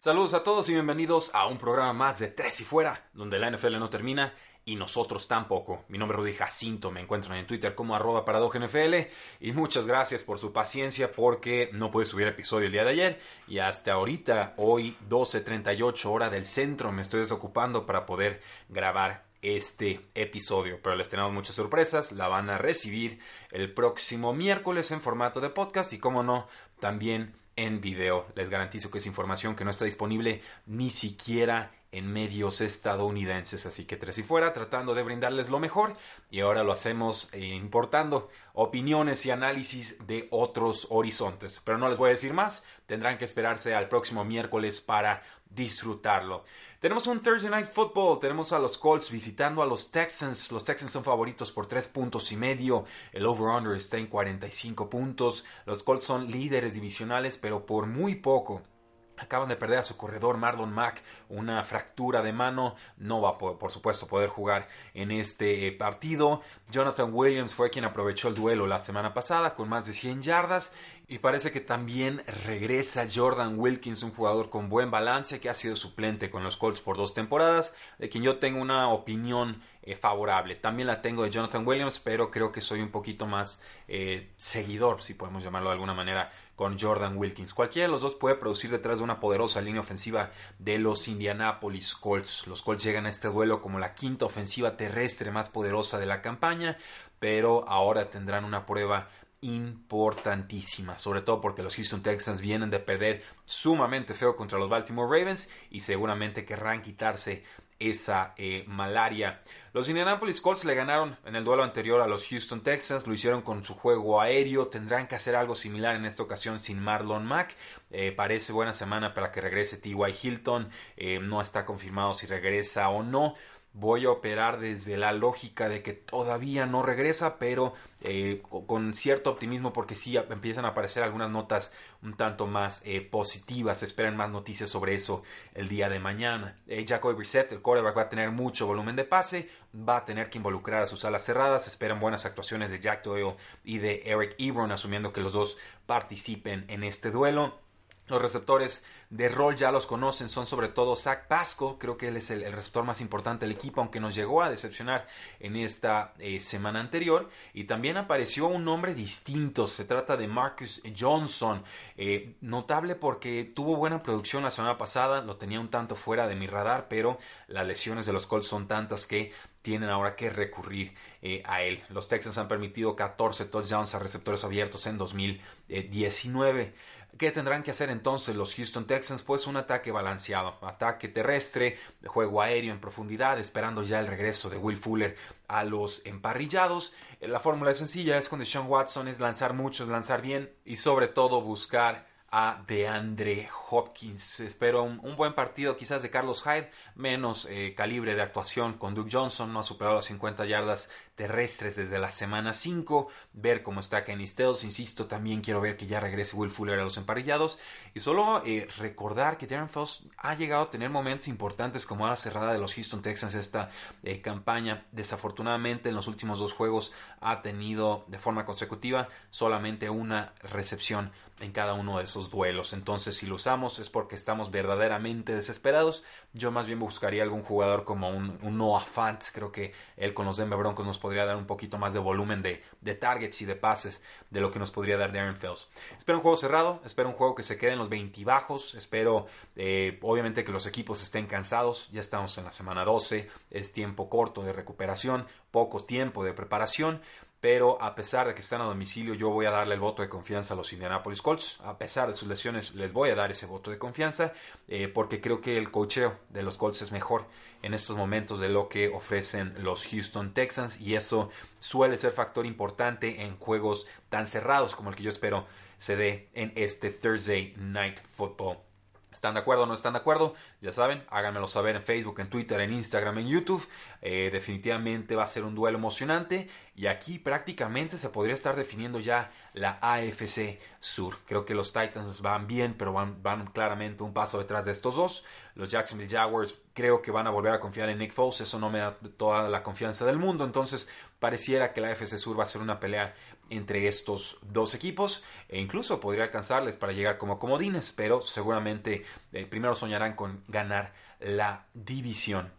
Saludos a todos y bienvenidos a un programa más de Tres y Fuera, donde la NFL no termina y nosotros tampoco. Mi nombre es Rudy Jacinto, me encuentran en Twitter como arroba NFL y muchas gracias por su paciencia porque no pude subir episodio el día de ayer y hasta ahorita, hoy 12.38 hora del centro, me estoy desocupando para poder grabar este episodio, pero les tenemos muchas sorpresas, la van a recibir el próximo miércoles en formato de podcast y como no, también en video. Les garantizo que es información que no está disponible ni siquiera en medios estadounidenses. Así que tres y fuera, tratando de brindarles lo mejor. Y ahora lo hacemos eh, importando opiniones y análisis de otros horizontes. Pero no les voy a decir más. Tendrán que esperarse al próximo miércoles para disfrutarlo. Tenemos un Thursday Night Football, tenemos a los Colts visitando a los Texans. Los Texans son favoritos por tres puntos y medio. El over-under está en 45 puntos. Los Colts son líderes divisionales, pero por muy poco. Acaban de perder a su corredor Marlon Mack, una fractura de mano, no va a por supuesto poder jugar en este eh, partido. Jonathan Williams fue quien aprovechó el duelo la semana pasada con más de 100 yardas y parece que también regresa Jordan Wilkins, un jugador con buen balance que ha sido suplente con los Colts por dos temporadas, de quien yo tengo una opinión eh. También la tengo de Jonathan Williams, pero creo que soy un poquito más eh, seguidor, si podemos llamarlo de alguna manera, con Jordan Wilkins. Cualquiera de los dos puede producir detrás de una poderosa línea ofensiva de los Indianapolis Colts. Los Colts llegan a este duelo como la quinta ofensiva terrestre más poderosa de la campaña, pero ahora tendrán una prueba importantísima, sobre todo porque los Houston Texans vienen de perder sumamente feo contra los Baltimore Ravens y seguramente querrán quitarse esa eh, malaria. Los Indianapolis Colts le ganaron en el duelo anterior a los Houston Texans, lo hicieron con su juego aéreo, tendrán que hacer algo similar en esta ocasión sin Marlon Mack. Eh, parece buena semana para que regrese T.Y. Hilton, eh, no está confirmado si regresa o no voy a operar desde la lógica de que todavía no regresa, pero eh, con cierto optimismo porque sí empiezan a aparecer algunas notas un tanto más eh, positivas. esperan más noticias sobre eso el día de mañana. Eh, Jacoby Brissett, el quarterback, va a tener mucho volumen de pase, va a tener que involucrar a sus alas cerradas. esperan buenas actuaciones de Jack Doyle y de Eric Ebron, asumiendo que los dos participen en este duelo. Los receptores de rol ya los conocen, son sobre todo Zach Pasco, creo que él es el, receptor más importante del equipo, aunque nos llegó a decepcionar en esta eh, semana anterior. Y también apareció un nombre distinto, se trata de Marcus Johnson, eh, notable porque tuvo buena producción la semana pasada, lo tenía un tanto fuera de mi radar, pero las lesiones de los Colts son tantas que tienen ahora que recurrir eh, a él. Los Texans han permitido 14 touchdowns a receptores abiertos en 2019. ¿Qué tendrán que hacer entonces los Houston Texans? Pues un ataque balanceado, ataque terrestre, juego aéreo en profundidad, esperando ya el regreso de Will Fuller a los emparrillados. La fórmula es sencilla, es con Sean Watson, es lanzar mucho, es lanzar bien y sobre todo buscar a DeAndre Hopkins. Espero un, buen partido quizás de Carlos Hyde, menos eh, calibre de actuación con Duke Johnson, no ha superado las 50 yardas terrestres desde la semana 5, ver cómo está Kenny Stills, insisto, también quiero ver que ya regrese Will Fuller a los emparillados y solo eh, recordar que Darren Foss ha llegado a tener momentos importantes como la cerrada de los Houston Texans esta eh, campaña, desafortunadamente en los últimos dos juegos ha tenido de forma consecutiva solamente una recepción en cada uno de esos duelos. Entonces, si lo usamos es porque estamos verdaderamente desesperados. Yo más bien buscaría algún jugador como un, Noah Fant. Creo que él con los Denver Broncos nos podría dar un poquito más de volumen de, de targets y de pases de lo que nos podría dar Darren Fells. Espero un juego cerrado, espero un juego que se quede en los 20 bajos, espero eh, obviamente que los equipos estén cansados. Ya estamos en la semana 12, es tiempo corto de recuperación, poco tiempo de preparación pero a pesar de que están a domicilio, yo voy a darle el voto de confianza a los Indianapolis Colts. A pesar de sus lesiones, les voy a dar ese voto de confianza eh, porque creo que el cocheo de los Colts es mejor en estos momentos de lo que ofrecen los Houston Texans y eso suele ser factor importante en juegos tan cerrados como el que yo espero se dé en este Thursday Night Football. ¿Están de acuerdo o no están de acuerdo? Ya saben, háganmelo saber en Facebook, en Twitter, en Instagram, en YouTube. Eh, definitivamente va a ser un duelo emocionante y aquí prácticamente se podría estar definiendo ya la AFC Sur. Creo que los Titans van bien, pero van, van claramente un paso detrás de estos dos. Los Jacksonville Jaguars creo que van a volver a confiar en Nick Foles. Eso no me da toda la confianza del mundo. Entonces pareciera que la AFC Sur va a ser una pelea entre estos dos equipos e incluso podría alcanzarles para llegar como comodines, pero seguramente eh, primero soñarán con ganar la división.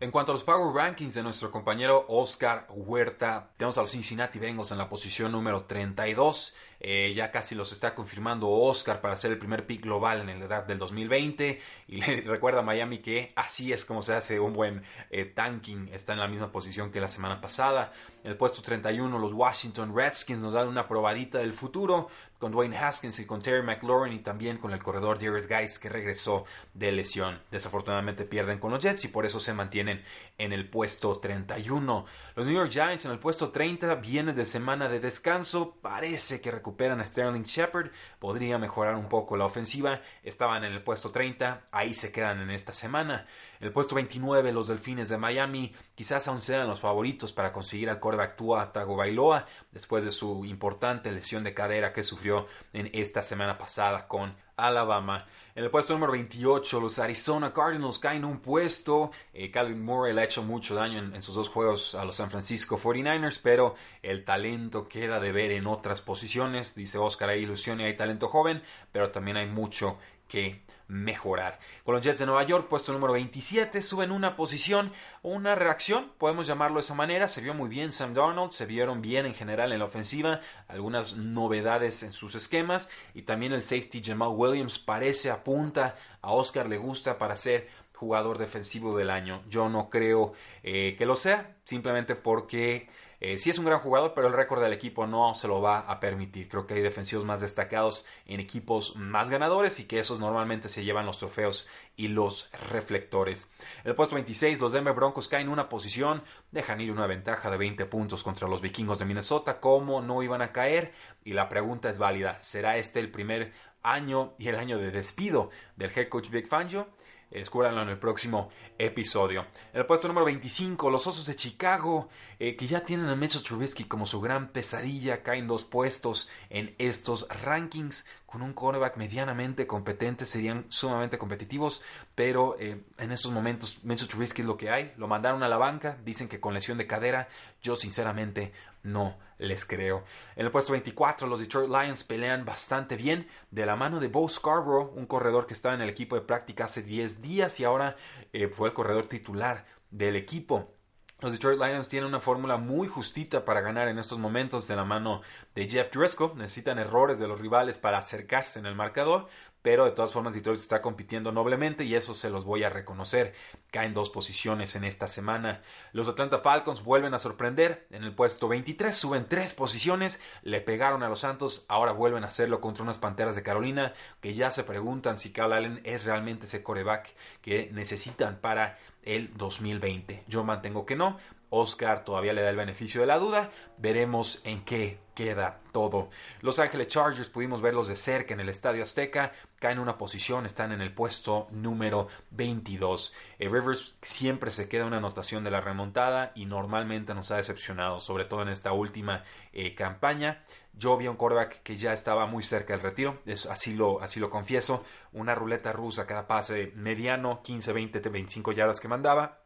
En cuanto a los Power Rankings de nuestro compañero Oscar Huerta, tenemos a los Cincinnati Bengals en la posición número 32. Eh, ya casi los está confirmando Oscar para ser el primer pick global en el draft del 2020. Y le recuerda a Miami que así es como se hace un buen eh, tanking. Está en la misma posición que la semana pasada. En el puesto 31, los Washington Redskins nos dan una probadita del futuro con Dwayne Haskins y con Terry McLaurin y también con el corredor Darius Guys que regresó de lesión. Desafortunadamente pierden con los Jets y por eso se mantienen en el puesto 31. Los New York Giants en el puesto 30 vienen de semana de descanso. Parece que recuperan a Sterling Shepard. Podría mejorar un poco la ofensiva. Estaban en el puesto 30. Ahí se quedan en esta semana. En el puesto 29 los Delfines de Miami. Quizás aún sean los favoritos para conseguir al quarterback Tua Tagovailoa después de su importante lesión de cadera que sufrió en esta semana pasada con Alabama. En el puesto número 28, los Arizona Cardinals caen un puesto. Eh, Calvin Murray le ha hecho mucho daño en, sus dos juegos a los San Francisco 49ers, pero el talento queda de ver en otras posiciones. Dice Oscar, hay ilusión y hay talento joven, pero también hay mucho que mejorar. Con los Jets de Nueva York, puesto número 27, suben una posición, una reacción, podemos llamarlo de esa manera. Se vio muy bien Sam Darnold, se vieron bien en general en la ofensiva, algunas novedades en sus esquemas y también el safety Jamal Williams parece apunta a Oscar le gusta para ser jugador defensivo del año. Yo no creo eh, que lo sea, simplemente porque eh, sí es un gran jugador, pero el récord del equipo no se lo va a permitir. Creo que hay defensivos más destacados en equipos más ganadores y que esos normalmente se llevan los trofeos y los reflectores. El puesto 26, los Denver Broncos caen una posición, dejan ir una ventaja de 20 puntos contra los vikingos de Minnesota. ¿Cómo no iban a caer? Y la pregunta es válida. ¿Será este el primer año y el año de despido del head coach Big Fangio? Escúranlo en el próximo episodio. En el puesto número 25, los Osos de Chicago, eh, que ya tienen a Mitchell Trubisky como su gran pesadilla, caen dos puestos en estos rankings. Con un quarterback medianamente competente, serían sumamente competitivos, pero eh, en estos momentos Mitchell Trubisky es lo que hay. Lo mandaron a la banca, dicen que con lesión de cadera. Yo sinceramente no les creo. En el puesto 24, los Detroit Lions pelean bastante bien de la mano de Bo Scarborough, un corredor que estaba en el equipo de práctica hace 10 días y ahora eh, fue el corredor titular del equipo. Los Detroit Lions tienen una fórmula muy justita para ganar en estos momentos de la mano de Jeff Driscoll. Necesitan errores de los rivales para acercarse en el marcador, pero de todas formas Detroit está compitiendo noblemente y eso se los voy a reconocer. Caen dos posiciones en esta semana. Los Atlanta Falcons vuelven a sorprender. En el puesto 23 suben tres posiciones, le pegaron a los Santos, ahora vuelven a hacerlo contra unas Panteras de Carolina que ya se preguntan si Kyle Allen es realmente ese coreback que necesitan para el 2020. Yo mantengo que no. Oscar todavía le da el beneficio de la duda. Veremos en qué queda todo. Los Ángeles Chargers pudimos verlos de cerca en el Estadio Azteca. Caen en una posición, están en el puesto número 22. Eh, Rivers siempre se queda una anotación de la remontada y normalmente nos ha decepcionado, sobre todo en esta última eh, campaña. Yo vi a un quarterback que ya estaba muy cerca del retiro, es, así, lo, así lo confieso. Una ruleta rusa cada pase mediano, 15, 20, 25 yardas que mandaba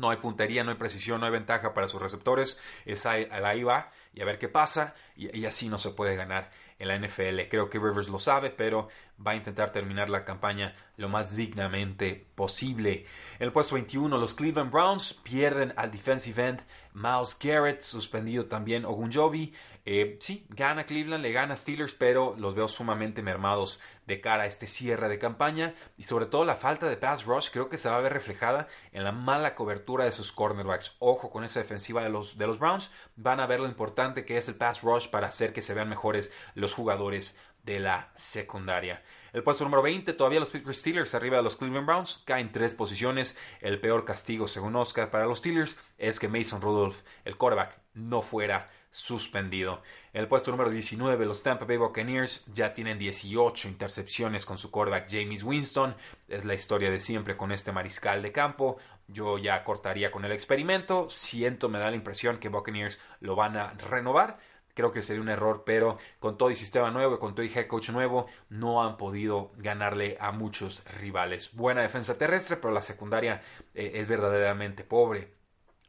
no hay puntería, no hay precisión, no hay ventaja para sus receptores. Es ahí, va y a ver qué pasa. Y, así no se puede ganar en la NFL. Creo que Rivers lo sabe, pero va a intentar terminar la campaña lo más dignamente posible. En el puesto 21, los Cleveland Browns pierden al defensive end Miles Garrett, suspendido también Ogunjobi. Eh, sí, gana Cleveland, le gana Steelers, pero los veo sumamente mermados de cara a este cierre de campaña y sobre todo la falta de pass rush creo que se va a ver reflejada en la mala cobertura de sus cornerbacks. Ojo con esa defensiva de los, de los Browns, van a ver lo importante importante que es el pass rush para hacer que se vean mejores los jugadores de la secundaria. El puesto número 20, todavía los Pittsburgh Steelers arriba de los Cleveland Browns, caen tres posiciones. El peor castigo, según Oscar, para los Steelers es que Mason Rudolph, el quarterback, no fuera suspendido. En el puesto número 19, los Tampa Bay Buccaneers ya tienen 18 intercepciones con su quarterback James Winston. Es la historia de siempre con este mariscal de campo. Yo ya cortaría con el experimento. Siento, me da la impresión que Buccaneers lo van a renovar creo que sería un error, pero con todo y sistema nuevo, con todo y head coach nuevo, no han podido ganarle a muchos rivales. Buena defensa terrestre, pero la secundaria eh, es verdaderamente pobre.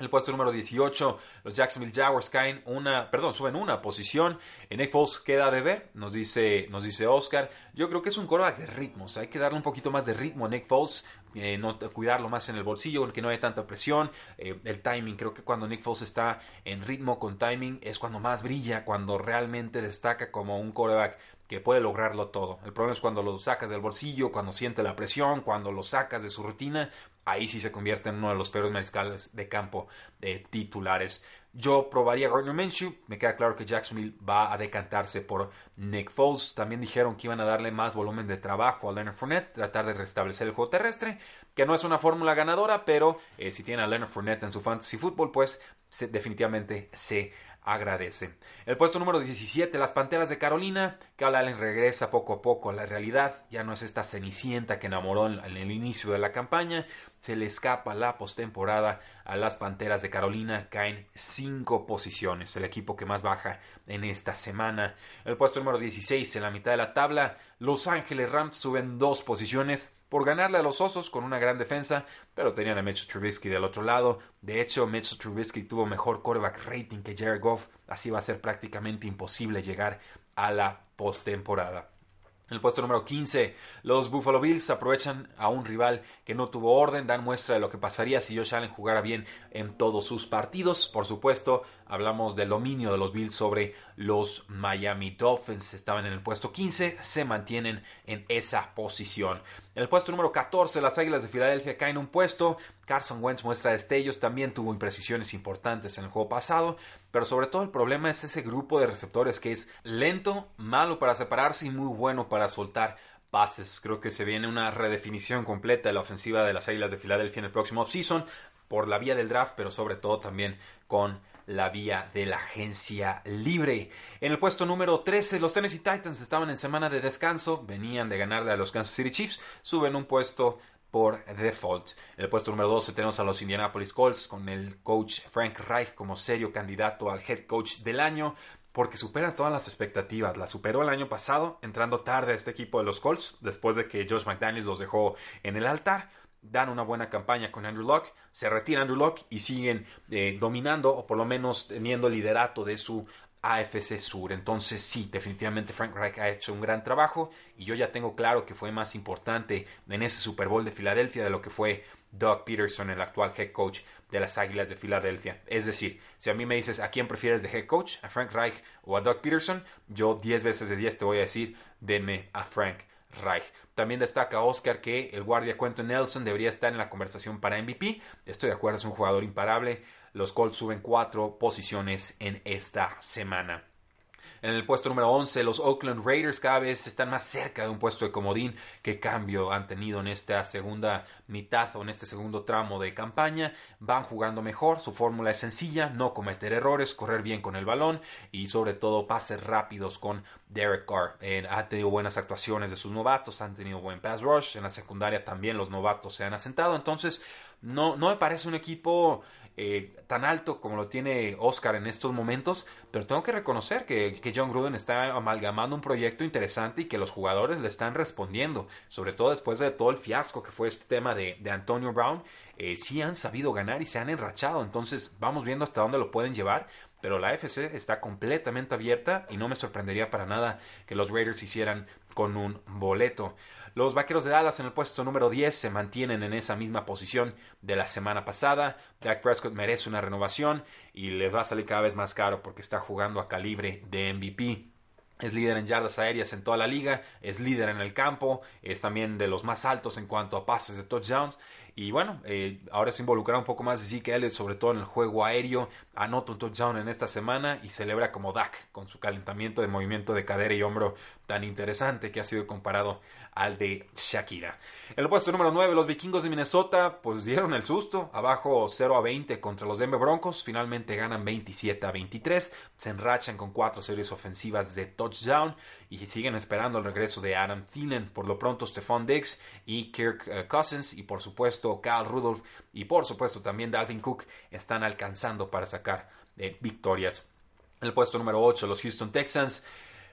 El puesto número 18, los Jacksonville Jaguars caen una, perdón, suben una posición. En Nick Foles queda de ver, nos dice, nos dice Oscar. Yo creo que es un coreback de ritmos. Hay que darle un poquito más de ritmo a Nick Foles, eh, no, cuidarlo más en el bolsillo, que no haya tanta presión. Eh, el timing, creo que cuando Nick Foles está en ritmo con timing es cuando más brilla, cuando realmente destaca como un coreback que puede lograrlo todo. El problema es cuando lo sacas del bolsillo, cuando siente la presión, cuando lo sacas de su rutina, ahí sí se convierte en uno de los peores mariscales de campo titulares. Yo probaría Gardner Minshew. Me queda claro que Jacksonville va a decantarse por Nick Foles. También dijeron que iban a darle más volumen de trabajo a Leonard Fournette, tratar de restablecer el juego terrestre, que no es una fórmula ganadora, pero eh, si tiene a Leonard Fournette en su fantasy football, pues definitivamente se agradece. El puesto número 17, las Panteras de Carolina. que Allen regresa poco a poco a la realidad. Ya no es esta cenicienta que enamoró en el inicio de la campaña. Se le escapa la postemporada a las Panteras de Carolina. Caen cinco posiciones. El equipo que más baja en esta semana. El puesto número 16, en la mitad de la tabla. Los Ángeles Rams suben dos posiciones por ganarle a los Osos con una gran defensa, pero tenían a Mitchell Trubisky del otro lado. De hecho, Mitchell Trubisky tuvo mejor quarterback rating que Jared Goff, así va a ser prácticamente imposible llegar a la postemporada. En el puesto número 15, los Buffalo Bills aprovechan a un rival que no tuvo orden, dan muestra de lo que pasaría si Josh Allen jugara bien en todos sus partidos. Por supuesto, hablamos del dominio de los Bills sobre los Miami Dolphins. Estaban en el puesto 15, se mantienen en esa posición. En el puesto número 14, las Águilas de Filadelfia caen un puesto. Carson Wentz muestra destellos, también tuvo imprecisiones importantes en el juego pasado, pero sobre todo el problema es ese grupo de receptores que es lento, malo para separarse y muy bueno para soltar pases. Creo que se viene una redefinición completa de la ofensiva de las Águilas de Filadelfia en el próximo offseason por la vía del draft, pero sobre todo también con la vía de la agencia libre. En el puesto número 13, los Tennessee Titans estaban en semana de descanso, venían de ganarle a los Kansas City Chiefs, suben un puesto por default. En el puesto número 12 tenemos a los Indianapolis Colts con el coach Frank Reich como serio candidato al head coach del año porque supera todas las expectativas. La superó el año pasado, entrando tarde a este equipo de los Colts, después de que Josh McDaniels los dejó en el altar dan una buena campaña con Andrew Locke, se retira Andrew Locke y siguen eh, dominando o por lo menos teniendo liderato de su AFC Sur. Entonces sí, definitivamente Frank Reich ha hecho un gran trabajo y yo ya tengo claro que fue más importante en ese Super Bowl de Filadelfia de lo que fue Doug Peterson, el actual head coach de las Águilas de Filadelfia. Es decir, si a mí me dices a quién prefieres de head coach, a Frank Reich o a Doug Peterson, yo 10 veces de 10 te voy a decir, denme a Frank Reich. También destaca Oscar que el guardia Quentin Nelson debería estar en la conversación para MVP. Estoy de acuerdo, es un jugador imparable. Los Colts suben cuatro posiciones en esta semana. En el puesto número 11, los Oakland Raiders cada vez están más cerca de un puesto de comodín. ¿Qué cambio han tenido en esta segunda mitad o en este segundo tramo de campaña? Van jugando mejor, su fórmula es sencilla, no cometer errores, correr bien con el balón y sobre todo pases rápidos con Derek Carr. Eh, ha tenido buenas actuaciones de sus novatos, han tenido buen pass rush, en la secundaria también los novatos se han asentado, entonces no, no me parece un equipo eh, tan alto como lo tiene Oscar en estos momentos, pero tengo que reconocer que, John Gruden está amalgamando un proyecto interesante y que los jugadores le están respondiendo, sobre todo después de todo el fiasco que fue este tema de, Antonio Brown, eh, sí han sabido ganar y se han enrachado, entonces vamos viendo hasta dónde lo pueden llevar, pero la FC está completamente abierta y no me sorprendería para nada que los Raiders hicieran con un boleto. Los Vaqueros de Dallas en el puesto número 10 se mantienen en esa misma posición de la semana pasada. Dak Prescott merece una renovación y les va a salir cada vez más caro porque está jugando a calibre de MVP. Es líder en yardas aéreas en toda la liga, es líder en el campo, es también de los más altos en cuanto a pases de touchdowns Y bueno, eh, ahora se involucra un poco más de Zeke Elliott, sobre todo en el juego aéreo. Anota un touchdown en esta semana y celebra como Dak con su calentamiento de movimiento de cadera y hombro tan interesante que ha sido comparado al de Shakira. El puesto número 9, los vikingos de Minnesota pues dieron el susto, abajo 0 a 20 contra los Denver Broncos, finalmente ganan 27 a 23, se enrachan con cuatro series ofensivas de touchdown y siguen esperando el regreso de Adam Thielen, por lo pronto Stephon Diggs y Kirk eh, Cousins y por supuesto Kyle Rudolph y por supuesto también Dalvin Cook están alcanzando para sacar eh, victorias. El puesto número 8, los Houston Texans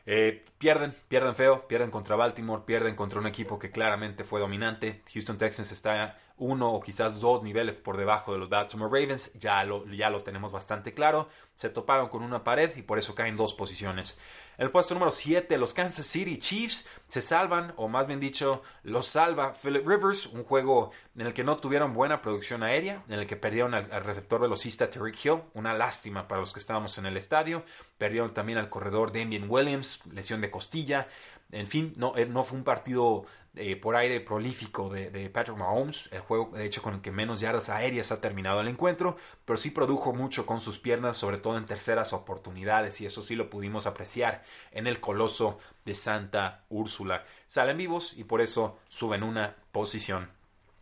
eh, pierden, pierden feo, pierden contra Baltimore, pierden contra un equipo que claramente fue dominante. Houston Texans está uno o quizás dos niveles por debajo de los Baltimore Ravens, ya lo, ya lo tenemos bastante claro. Se toparon con una pared y por eso caen dos posiciones. El puesto número 7, los Kansas City Chiefs se salvan, o más bien dicho, los salva Philip Rivers, un juego en el que no tuvieron buena producción aérea, en el que perdieron al, receptor velocista Tariq Hill, una lástima para los que estábamos en el estadio, perdieron también al corredor Damien Williams, lesión de costilla, en fin, no, eh, no fue un partido eh, por aire prolífico de, Patrick Mahomes, el juego de hecho con el que menos yardas aéreas ha terminado el encuentro, pero sí produjo mucho con sus piernas, sobre todo en terceras oportunidades, y eso sí lo pudimos apreciar en el coloso de Santa Úrsula. Salen vivos y por eso suben una posición.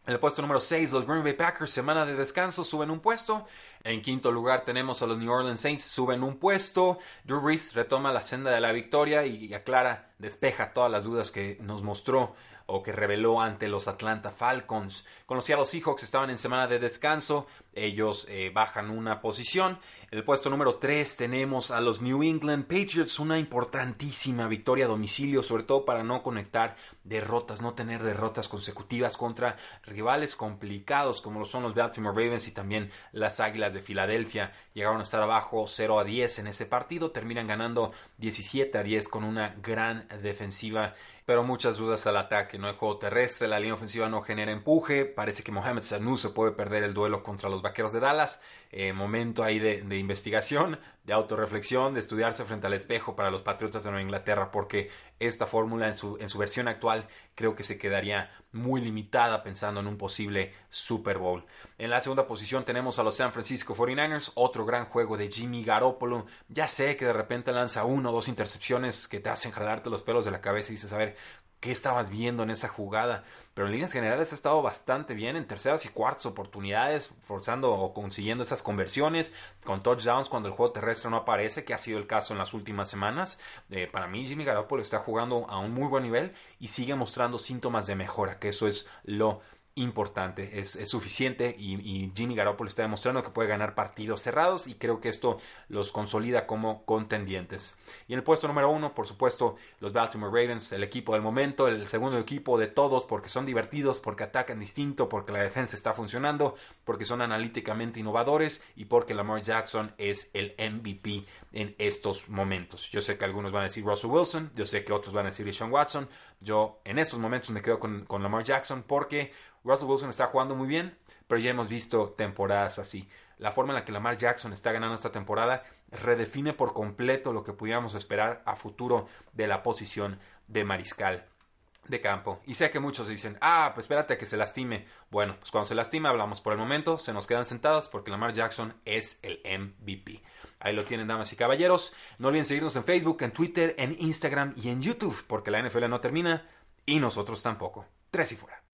En el puesto número 6, los Green Bay Packers, semana de descanso, suben un puesto. En quinto lugar tenemos a los New Orleans Saints, suben un puesto. Drew Brees retoma la senda de la victoria y aclara, despeja todas las dudas que nos mostró o que reveló ante los Atlanta Falcons. Con los Seahawks estaban en semana de descanso, ellos eh, bajan una posición. En el puesto número 3 tenemos a los New England Patriots, una importantísima victoria a domicilio, sobre todo para no conectar derrotas, no tener derrotas consecutivas contra rivales complicados como lo son los Baltimore Ravens y también las Águilas de Filadelfia. Llegaron a estar abajo 0 a 10 en ese partido, terminan ganando 17 a 10 con una gran defensiva pero muchas dudas al ataque. No hay juego terrestre, la línea ofensiva no genera empuje. Parece que Mohamed Sanu se puede perder el duelo contra los vaqueros de Dallas. Eh, momento ahí de, de, investigación, de autorreflexión, de estudiarse frente al espejo para los Patriotas de Nueva Inglaterra, porque esta fórmula en su, en su versión actual creo que se quedaría muy limitada pensando en un posible Super Bowl. En la segunda posición tenemos a los San Francisco 49ers, otro gran juego de Jimmy Garoppolo. Ya sé que de repente lanza uno o dos intercepciones que te hacen jalarte los pelos de la cabeza y dices, a ver, qué estabas viendo en esa jugada. Pero en líneas generales ha estado bastante bien en terceras y cuartas oportunidades, forzando o consiguiendo esas conversiones con touchdowns cuando el juego terrestre no aparece, que ha sido el caso en las últimas semanas. Eh, para mí, Jimmy Garoppolo está jugando a un muy buen nivel y sigue mostrando síntomas de mejora, que eso es lo importante, es, suficiente y, Jimmy Garoppolo está demostrando que puede ganar partidos cerrados y creo que esto los consolida como contendientes. Y en el puesto número uno, por supuesto, los Baltimore Ravens, el equipo del momento, el segundo equipo de todos porque son divertidos, porque atacan distinto, porque la defensa está funcionando, porque son analíticamente innovadores y porque Lamar Jackson es el MVP en estos momentos. Yo sé que algunos van a decir Russell Wilson, yo sé que otros van a decir Sean Watson, yo en estos momentos me quedo con, con Lamar Jackson porque Russell Wilson está jugando muy bien, pero ya hemos visto temporadas así. La forma en la que Lamar Jackson está ganando esta temporada redefine por completo lo que pudiéramos esperar a futuro de la posición de mariscal de campo. Y sé que muchos dicen, ah, pues espérate a que se lastime. Bueno, pues cuando se lastime hablamos. Por el momento se nos quedan sentados porque Lamar Jackson es el MVP. Ahí lo tienen, damas y caballeros. No olviden seguirnos en Facebook, en Twitter, en Instagram y en YouTube, porque la NFL no termina y nosotros tampoco. Tres y fuera.